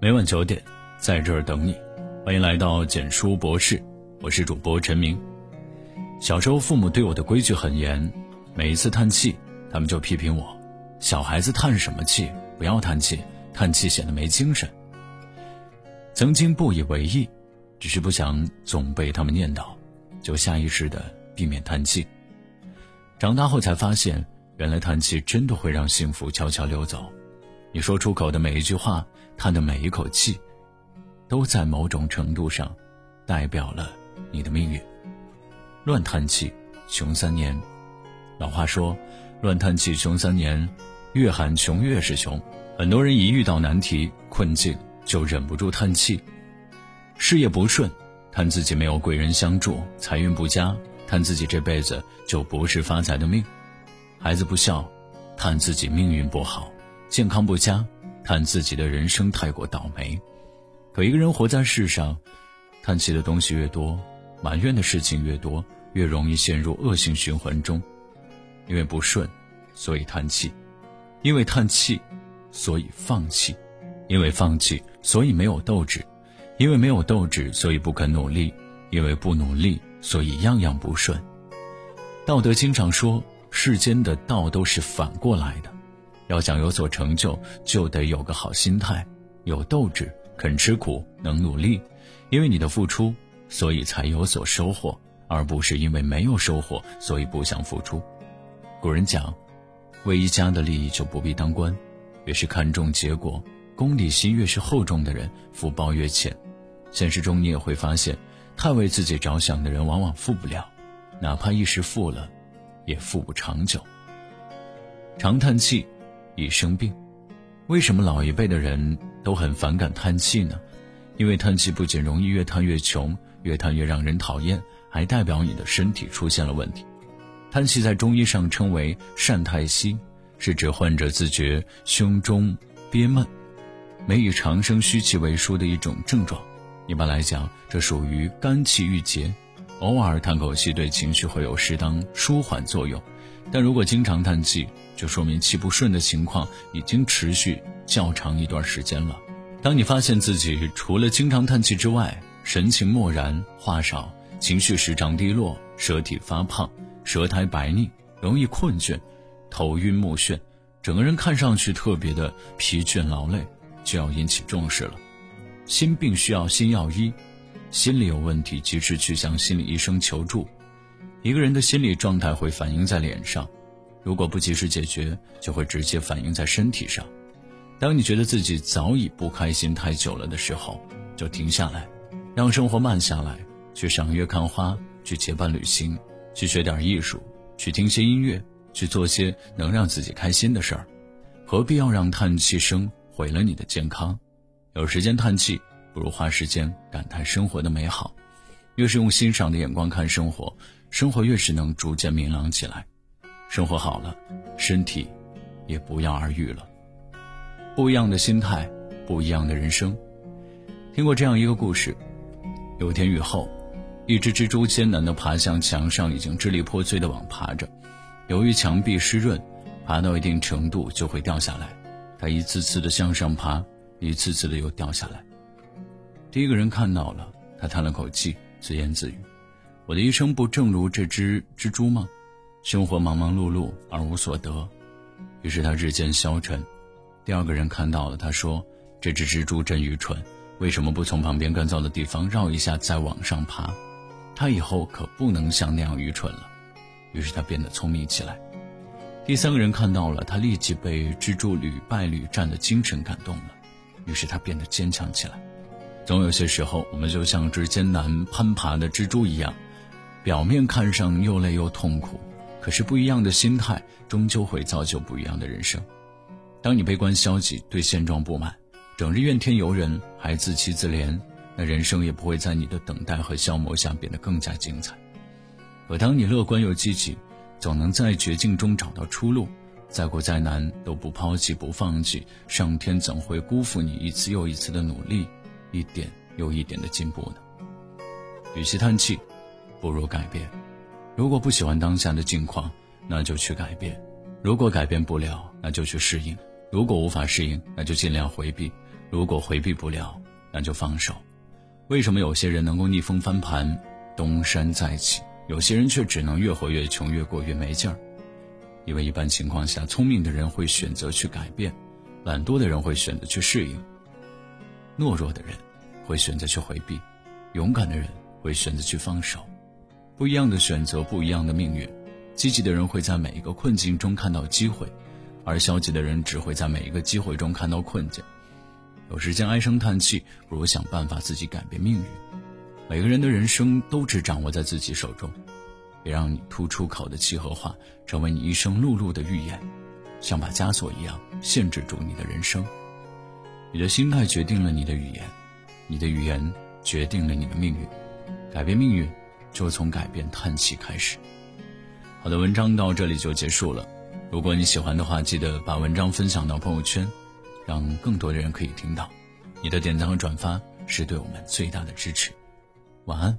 每晚九点，在这儿等你。欢迎来到简书博士，我是主播陈明。小时候，父母对我的规矩很严，每一次叹气，他们就批评我：“小孩子叹什么气？不要叹气，叹气显得没精神。”曾经不以为意，只是不想总被他们念叨，就下意识的避免叹气。长大后才发现，原来叹气真的会让幸福悄悄溜走。你说出口的每一句话，叹的每一口气，都在某种程度上，代表了你的命运。乱叹气，穷三年。老话说，乱叹气穷三年，越喊穷越是穷。很多人一遇到难题困境，就忍不住叹气。事业不顺，叹自己没有贵人相助；财运不佳，叹自己这辈子就不是发财的命；孩子不孝，叹自己命运不好。健康不佳，叹自己的人生太过倒霉。可一个人活在世上，叹气的东西越多，埋怨的事情越多，越容易陷入恶性循环中。因为不顺，所以叹气；因为叹气，所以放弃；因为放弃，所以没有斗志；因为没有斗志，所以不肯努力；因为不努力，所以样样不顺。道德经常说，世间的道都是反过来的。要想有所成就，就得有个好心态，有斗志，肯吃苦，能努力。因为你的付出，所以才有所收获，而不是因为没有收获，所以不想付出。古人讲，为一家的利益就不必当官。越是看重结果，功利心越是厚重的人，福报越浅。现实中你也会发现，太为自己着想的人，往往富不了，哪怕一时富了，也富不长久。常叹气。易生病，为什么老一辈的人都很反感叹气呢？因为叹气不仅容易越叹越穷，越叹越让人讨厌，还代表你的身体出现了问题。叹气在中医上称为善太息，是指患者自觉胸中憋闷，每以长声虚气为书的一种症状。一般来讲，这属于肝气郁结，偶尔叹口气对情绪会有适当舒缓作用。但如果经常叹气，就说明气不顺的情况已经持续较长一段时间了。当你发现自己除了经常叹气之外，神情漠然、话少、情绪时常低落、舌体发胖、舌苔白腻、容易困倦、头晕目眩，整个人看上去特别的疲倦劳累，就要引起重视了。心病需要心药医，心理有问题及时去向心理医生求助。一个人的心理状态会反映在脸上，如果不及时解决，就会直接反映在身体上。当你觉得自己早已不开心太久了的时候，就停下来，让生活慢下来，去赏月看花，去结伴旅行，去学点艺术，去听些音乐，去做些能让自己开心的事儿。何必要让叹气声毁了你的健康？有时间叹气，不如花时间感叹生活的美好。越是用欣赏的眼光看生活。生活越是能逐渐明朗起来，生活好了，身体也不药而愈了。不一样的心态，不一样的人生。听过这样一个故事：有天雨后，一只蜘蛛艰难地爬向墙上已经支离破碎的网爬着。由于墙壁湿润，爬到一定程度就会掉下来。它一次次地向上爬，一次次地又掉下来。第一个人看到了，他叹了口气，自言自语。我的一生不正如这只蜘蛛吗？生活忙忙碌碌而无所得，于是他日渐消沉。第二个人看到了，他说：“这只蜘蛛真愚蠢，为什么不从旁边干燥的地方绕一下再往上爬？他以后可不能像那样愚蠢了。”于是他变得聪明起来。第三个人看到了，他立即被蜘蛛屡败屡战的精神感动了，于是他变得坚强起来。总有些时候，我们就像只艰难攀爬的蜘蛛一样。表面看上又累又痛苦，可是不一样的心态终究会造就不一样的人生。当你悲观消极，对现状不满，整日怨天尤人，还自欺自怜，那人生也不会在你的等待和消磨下变得更加精彩。可当你乐观又积极，总能在绝境中找到出路，再苦再难都不抛弃不放弃，上天怎会辜负你一次又一次的努力，一点又一点的进步呢？与其叹气。不如改变。如果不喜欢当下的境况，那就去改变；如果改变不了，那就去适应；如果无法适应，那就尽量回避；如果回避不了，那就放手。为什么有些人能够逆风翻盘，东山再起，有些人却只能越活越穷，越过越没劲儿？因为一般情况下，聪明的人会选择去改变，懒惰的人会选择去适应，懦弱的人会选择去回避，勇敢的人会选择去放手。不一样的选择，不一样的命运。积极的人会在每一个困境中看到机会。而消极的人只会在每一个机会中看到困境。有时间唉声叹气，不如想办法自己改变命运。每个人的人生都只掌握在自己手中，别让你突出口的契合话成为你一生碌碌的预言，像把枷锁一样限制住你的人生。你的心态决定了你的语言，你的语言决定了你的命运。改变命运，就从改变叹气开始。好的，文章到这里就结束了。如果你喜欢的话，记得把文章分享到朋友圈，让更多的人可以听到。你的点赞和转发是对我们最大的支持。晚安。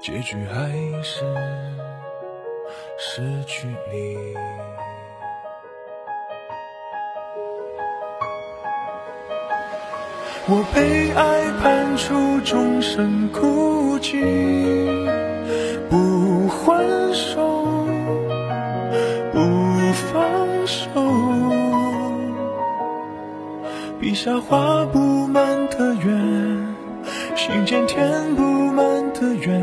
结局还是失去你。我被爱判处终身孤寂，不还手，不放手。笔下画不满的圆，心间填不满的缘，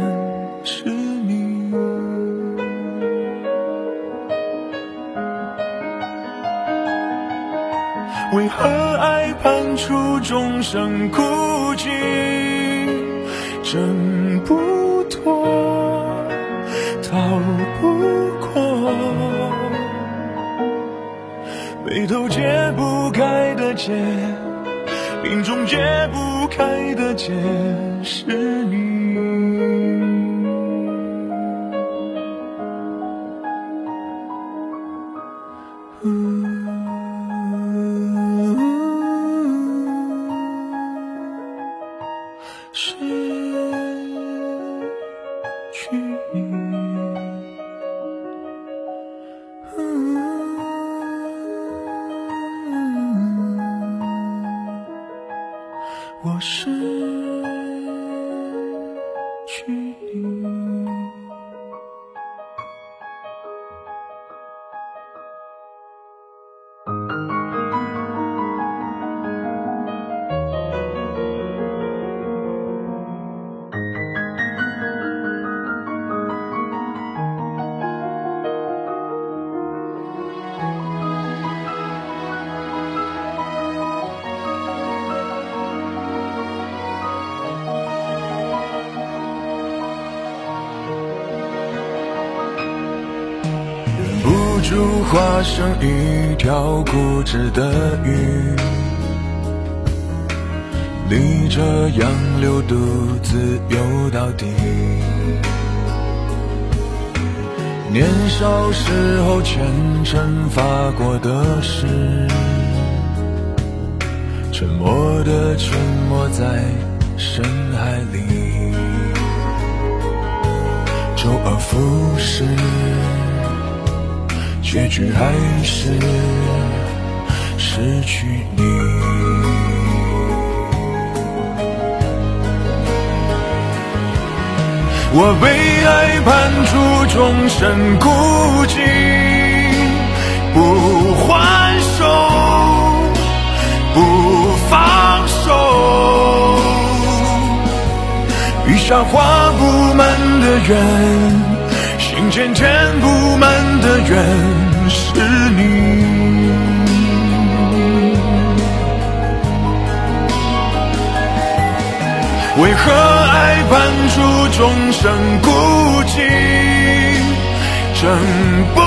为何爱判处众生孤寂，挣不脱，逃不过，眉头解不开的结，命中解不开的结，是你。我住化成一条固执的鱼，逆着洋流独自游到底。年少时候虔诚发过的誓，沉默的沉没在深海里，周而复始。结局还是失去你。我被爱判处终身孤寂，不还手，不放手，笔下画不满的圆。心间填不满缘是你。为何爱判处众生孤寂挣不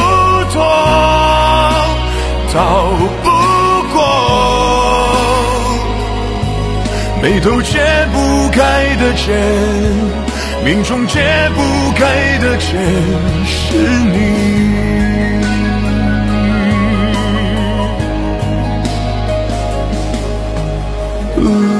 脱逃不过。眉头解不开的结命中解不开的劫是你。失